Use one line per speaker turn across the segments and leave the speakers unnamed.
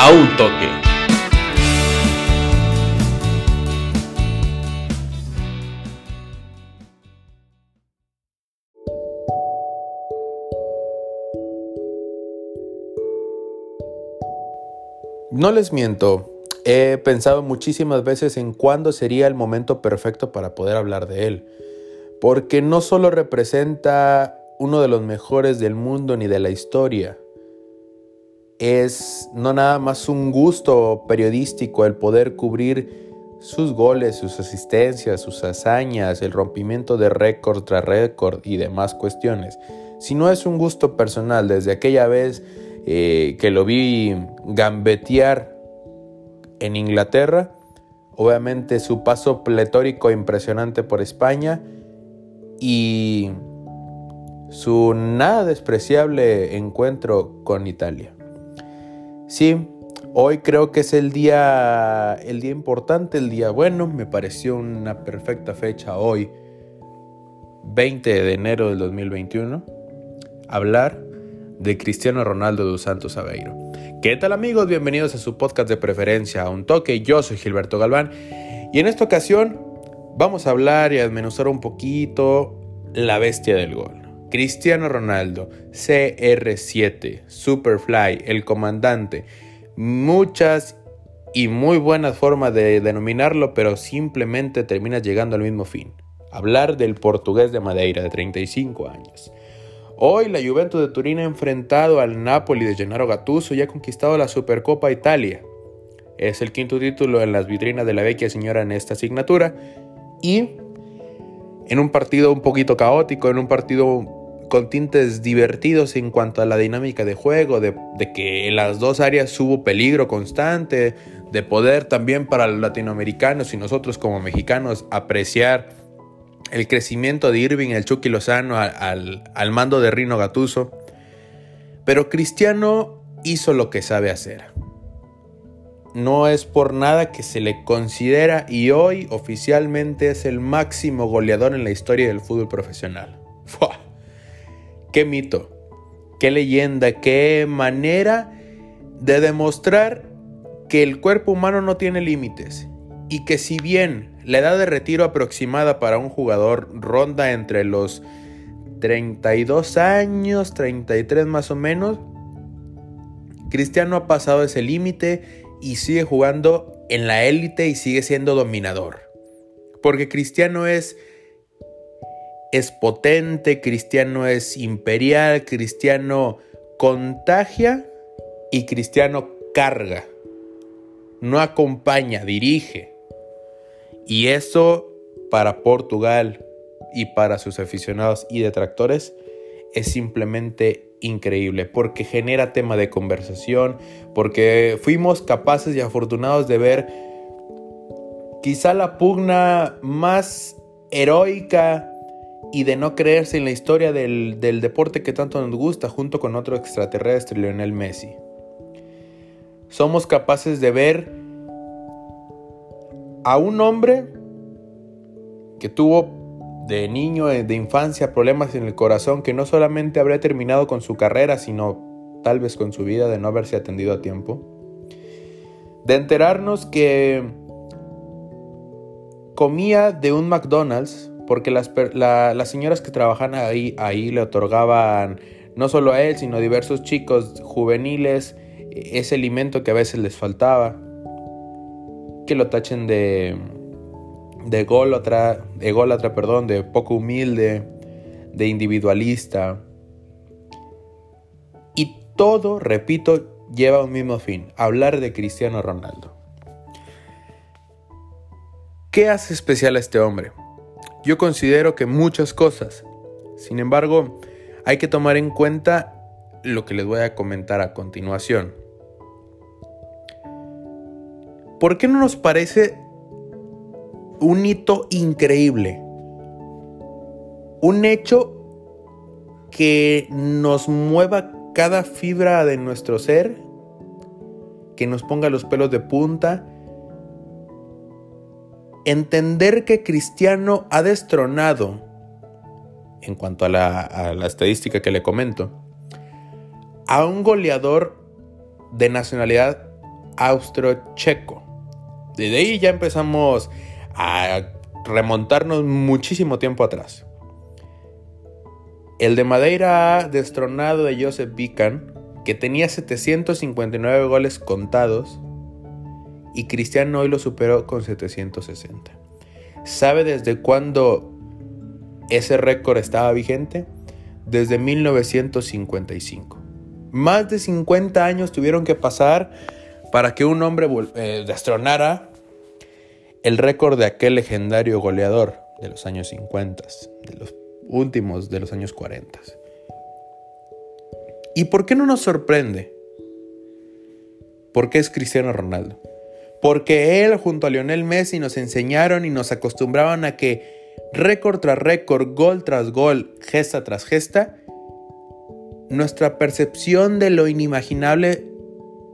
a un toque. No les miento, he pensado muchísimas veces en cuándo sería el momento perfecto para poder hablar de él, porque no solo representa uno de los mejores del mundo ni de la historia, es no nada más un gusto periodístico el poder cubrir sus goles, sus asistencias, sus hazañas, el rompimiento de récord tras récord y demás cuestiones, sino es un gusto personal desde aquella vez eh, que lo vi gambetear en Inglaterra, obviamente su paso pletórico e impresionante por España y su nada despreciable encuentro con Italia. Sí, hoy creo que es el día, el día importante, el día bueno. Me pareció una perfecta fecha hoy, 20 de enero del 2021, hablar de Cristiano Ronaldo dos Santos Aveiro. ¿Qué tal amigos? Bienvenidos a su podcast de preferencia, a un toque. Yo soy Gilberto Galván y en esta ocasión vamos a hablar y a desmenuzar un poquito la bestia del gol. Cristiano Ronaldo, CR7, Superfly, el comandante. Muchas y muy buenas formas de denominarlo, pero simplemente termina llegando al mismo fin. Hablar del portugués de Madeira de 35 años. Hoy la Juventus de Turín ha enfrentado al Napoli de Gennaro Gattuso y ha conquistado la Supercopa Italia. Es el quinto título en las vitrinas de la vecchia señora en esta asignatura y en un partido un poquito caótico, en un partido con tintes divertidos en cuanto a la dinámica de juego, de, que en las dos áreas hubo peligro constante, de poder también para los latinoamericanos y nosotros como mexicanos apreciar el crecimiento de Irving, el Chucky Lozano al, mando de Rino Gatuso. Pero Cristiano hizo lo que sabe hacer. No es por nada que se le considera y hoy oficialmente es el máximo goleador en la historia del fútbol profesional. Qué mito, qué leyenda, qué manera de demostrar que el cuerpo humano no tiene límites y que si bien la edad de retiro aproximada para un jugador ronda entre los 32 años, 33 más o menos, Cristiano ha pasado ese límite y sigue jugando en la élite y sigue siendo dominador. Porque Cristiano es es potente, cristiano es imperial, cristiano contagia y cristiano carga. No acompaña, dirige. Y eso para Portugal y para sus aficionados y detractores es simplemente increíble porque genera tema de conversación, porque fuimos capaces y afortunados de ver quizá la pugna más heroica y de no creerse en la historia del, deporte que tanto nos gusta junto con otro extraterrestre, Lionel Messi. Somos capaces de ver a un hombre que tuvo de niño, de infancia, problemas en el corazón, que no solamente habría terminado con su carrera, sino tal vez con su vida de no haberse atendido a tiempo. De enterarnos que comía de un McDonald's porque las, las señoras que trabajan ahí, ahí le otorgaban no solo a él, sino a diversos chicos juveniles ese alimento que a veces les faltaba, que lo tachen de, de ególatra, perdón, de poco humilde, de individualista. Y todo, repito, lleva un mismo fin, hablar de Cristiano Ronaldo. ¿Qué hace especial a este hombre? Yo considero que muchas cosas. Sin embargo, hay que tomar en cuenta lo que les voy a comentar a continuación. ¿Por qué no nos parece un hito increíble? Un hecho que nos mueva cada fibra de nuestro ser, que nos ponga los pelos de punta entender que Cristiano ha destronado, en cuanto a la, estadística que le comento, a un goleador de nacionalidad austro-checo. Desde ahí ya empezamos a remontarnos muchísimo tiempo atrás. El de Madeira ha destronado de Joseph Bican, que tenía 759 goles contados, y Cristiano hoy lo superó con 760. ¿Sabe desde cuándo ese récord estaba vigente? Desde 1955. Más de 50 años tuvieron que pasar para que un hombre eh, destronara el récord de aquel legendario goleador de los años 50, de los últimos de los años 40. ¿Y por qué no nos sorprende? Porque es Cristiano Ronaldo. Porque él junto a Lionel Messi nos enseñaron y nos acostumbraban a que récord tras récord, gol tras gol, gesta tras gesta, nuestra percepción de lo inimaginable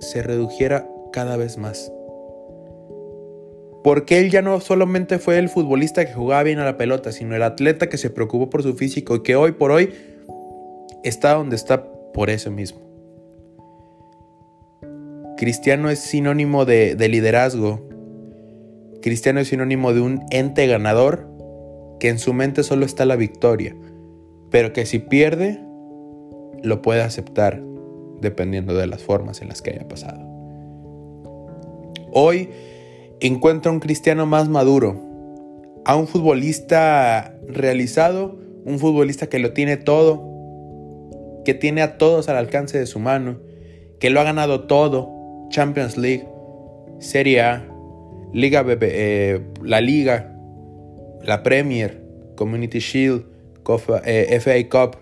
se redujera cada vez más. Porque él ya no solamente fue el futbolista que jugaba bien a la pelota, sino el atleta que se preocupó por su físico y que hoy por hoy está donde está por eso mismo. Cristiano es sinónimo de, liderazgo. Cristiano es sinónimo de un ente ganador que en su mente solo está la victoria, pero que si pierde, lo puede aceptar dependiendo de las formas en las que haya pasado. Hoy encuentra un cristiano más maduro, a un futbolista realizado, un futbolista que lo tiene todo, que tiene a todos al alcance de su mano, que lo ha ganado todo, Champions League, Serie A, Liga eh, la Liga, la Premier, Community Shield, FA eh, Cup,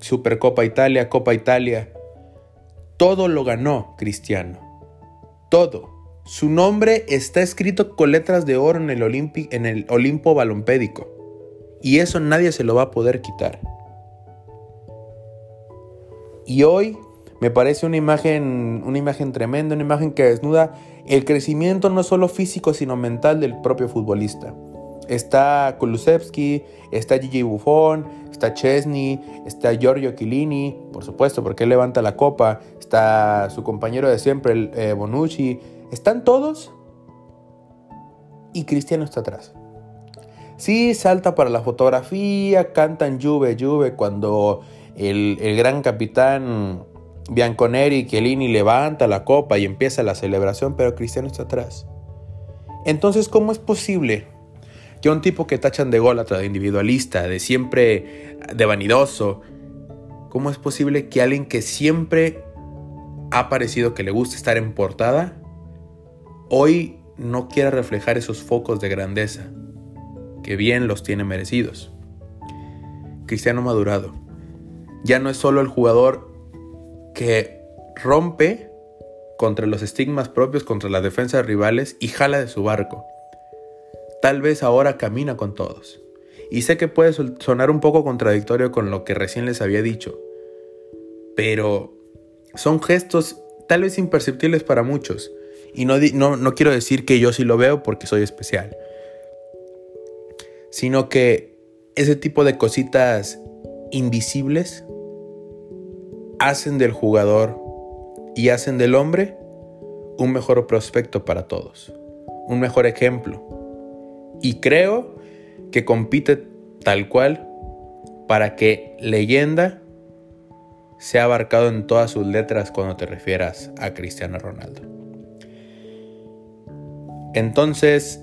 Supercopa Italia, Copa Italia. Todo lo ganó Cristiano. Todo. Su nombre está escrito con letras de oro en el, en el Olimpo Balompédico. Y eso nadie se lo va a poder quitar. Y hoy me parece una imagen, una imagen tremenda, una imagen que desnuda el crecimiento no solo físico, sino mental del propio futbolista. Está Kulusevski, está Gigi Buffon, está Chesney, está Giorgio Chiellini, por supuesto, porque él levanta la copa, está su compañero de siempre, el, eh, Bonucci, están todos y Cristiano está atrás. Sí, salta para la fotografía, cantan Juve, Juve, cuando el, el gran capitán Bianconeri y Chiellini levanta la copa y empieza la celebración, pero Cristiano está atrás. Entonces, ¿cómo es posible que un tipo que tachan de gólatra, de individualista, de siempre de vanidoso, cómo es posible que alguien que siempre ha parecido que le gusta estar en portada, hoy no quiera reflejar esos focos de grandeza, que bien los tiene merecidos? Cristiano madurado. Ya no es solo el jugador que rompe contra los estigmas propios, contra las defensas rivales y jala de su barco tal vez ahora camina con todos. Y sé que puede sonar un poco contradictorio con lo que recién les había dicho, pero son gestos tal vez imperceptibles para muchos. Y no, no, quiero decir que yo sí lo veo porque soy especial, sino que ese tipo de cositas invisibles hacen del jugador y hacen del hombre un mejor prospecto para todos, un mejor ejemplo, y creo que compite tal cual para que leyenda sea abarcado en todas sus letras cuando te refieras a Cristiano Ronaldo. Entonces,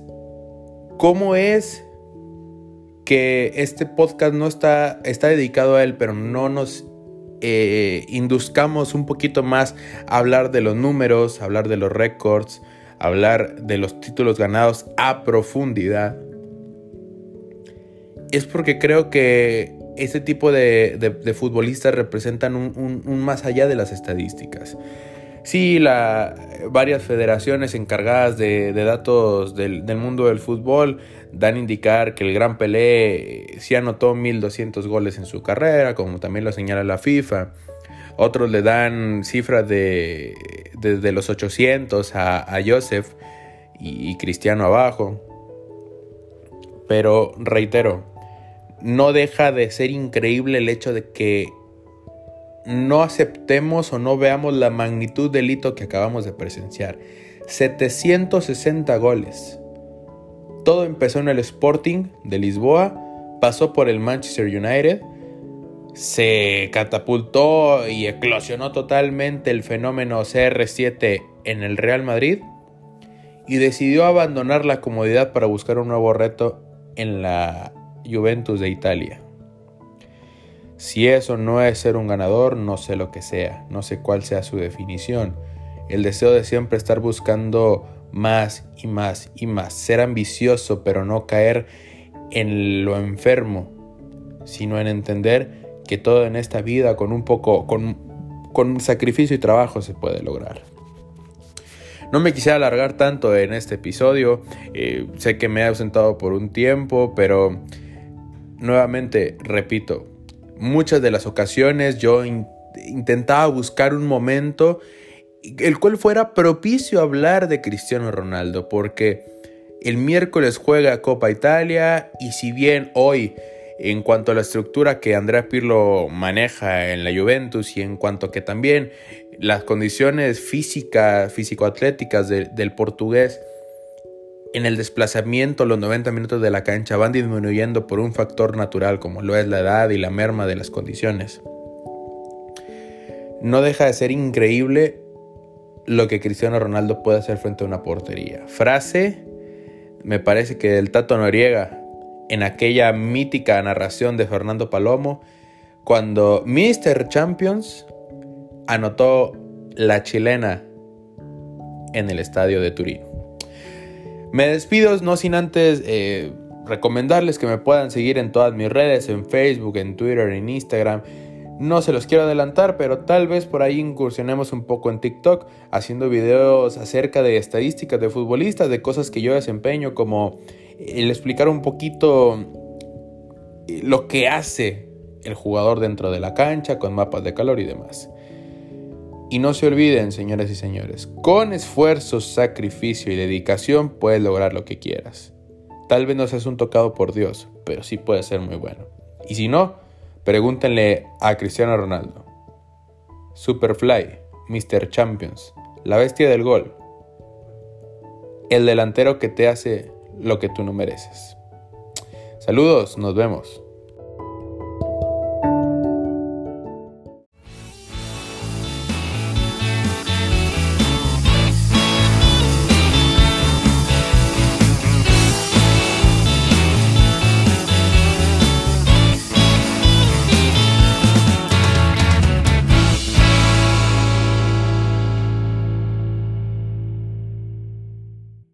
¿cómo es que este podcast no está, está dedicado a él, pero no nos eh, induzcamos un poquito más a hablar de los números, a hablar de los récords, hablar de los títulos ganados a profundidad, es porque creo que este tipo de, futbolistas representan un, más allá de las estadísticas. Sí, la, varias federaciones encargadas de, datos del, mundo del fútbol dan a indicar que el Gran Pelé sí anotó 1.200 goles en su carrera, como también lo señala la FIFA. Otros le dan cifras de desde los 800 a, Joseph y, Cristiano abajo. Pero reitero, no deja de ser increíble el hecho de que no aceptemos o no veamos la magnitud del hito que acabamos de presenciar. 760 goles. Todo empezó en el Sporting de Lisboa, pasó por el Manchester United, se catapultó y eclosionó totalmente el fenómeno CR7 en el Real Madrid y decidió abandonar la comodidad para buscar un nuevo reto en la Juventus de Italia. Si eso no es ser un ganador, no sé lo que sea, no sé cuál sea su definición. El deseo de siempre estar buscando más y más y más, ser ambicioso pero no caer en lo enfermo, sino en entender que todo en esta vida con un poco, con, con sacrificio y trabajo se puede lograr. No me quisiera alargar tanto en este episodio, eh, sé que me he ausentado por un tiempo, pero nuevamente repito, muchas de las ocasiones yo intentaba buscar un momento el cual fuera propicio a hablar de Cristiano Ronaldo, porque el miércoles juega Copa Italia y si bien hoy en cuanto a la estructura que Andrea Pirlo maneja en la Juventus y en cuanto que también las condiciones físicas, físico-atléticas del portugués en el desplazamiento, los 90 minutos de la cancha van disminuyendo por un factor natural como lo es la edad y la merma de las condiciones. No deja de ser increíble lo que Cristiano Ronaldo puede hacer frente a una portería. Frase, me parece que del Tato Noriega, en aquella mítica narración de Fernando Palomo, cuando Mr. Champions anotó la chilena en el estadio de Turín. Me despido no sin antes eh, recomendarles que me puedan seguir en todas mis redes, en Facebook, en Twitter, en Instagram. No se los quiero adelantar, pero tal vez por ahí incursionemos un poco en TikTok haciendo videos acerca de estadísticas de futbolistas, de cosas que yo desempeño, como el explicar un poquito eh, lo que hace el jugador dentro de la cancha con mapas de calor y demás. Y no se olviden, señoras y señores, con esfuerzo, sacrificio y dedicación puedes lograr lo que quieras. Tal vez no seas un tocado por Dios, pero sí puede ser muy bueno. Y si no, pregúntenle a Cristiano Ronaldo. Superfly, Mr. Champions, la bestia del gol. El delantero que te hace lo que tú no mereces. Saludos, nos vemos.